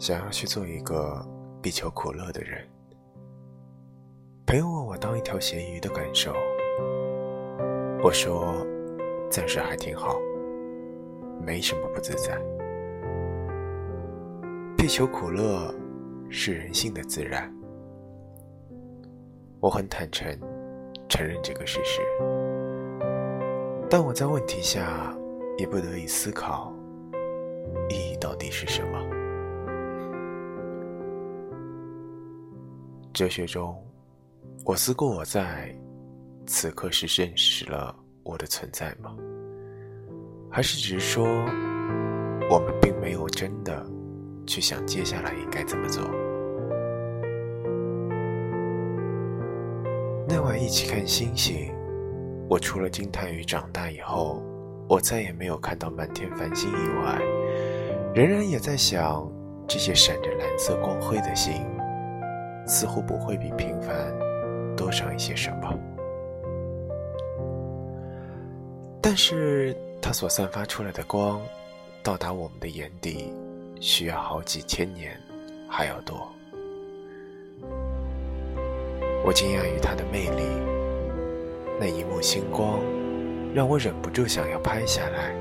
想要去做一个必求苦乐的人。朋友问我当一条咸鱼的感受，我说暂时还挺好，没什么不自在。必求苦乐是人性的自然，我很坦诚承认这个事实，但我在问题下也不得已思考意义到底是什么。哲学中，我思过我在此刻是认识了我的存在吗？还是只是说，我们并没有真的去想接下来应该怎么做？那晚一起看星星，我除了惊叹于长大以后我再也没有看到满天繁星以外，仍然也在想这些闪着蓝色光辉的星。似乎不会比平凡多上一些什么，但是它所散发出来的光，到达我们的眼底，需要好几千年还要多。我惊讶于它的魅力，那一幕星光，让我忍不住想要拍下来，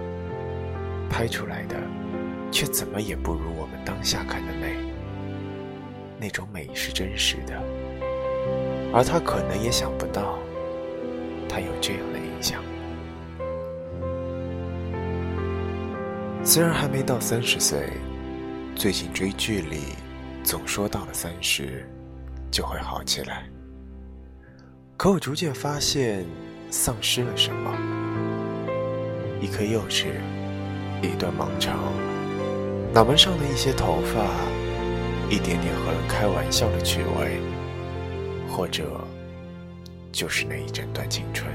拍出来的，却怎么也不如我们当下看的美。那种美是真实的，而他可能也想不到，他有这样的影响。虽然还没到三十岁，最近追剧里总说到了三十就会好起来，可我逐渐发现丧失了什么：一颗幼稚，一段盲肠，脑门上的一些头发。一点点和人开玩笑的趣味，或者就是那一整段青春，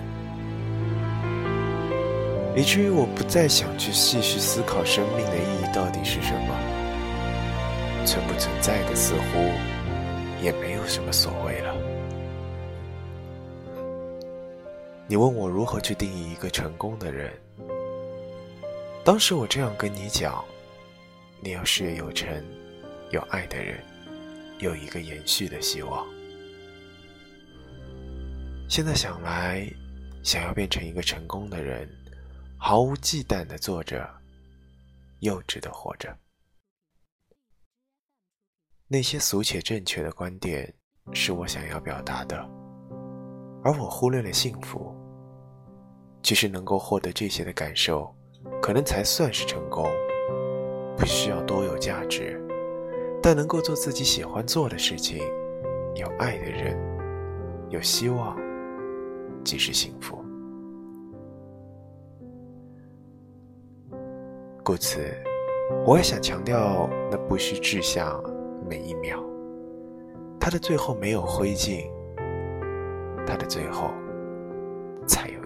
以至于我不再想去细续思考生命的意义到底是什么，存不存在的似乎也没有什么所谓了。你问我如何去定义一个成功的人，当时我这样跟你讲：你要事业有成。有爱的人，有一个延续的希望。现在想来，想要变成一个成功的人，毫无忌惮的做着，幼稚的活着。那些俗且正确的观点，是我想要表达的，而我忽略了幸福。其实能够获得这些的感受，可能才算是成功，不需要多有价值。但能够做自己喜欢做的事情，有爱的人，有希望，即是幸福。故此，我也想强调，那不虚志向每一秒，它的最后没有灰烬，它的最后才有。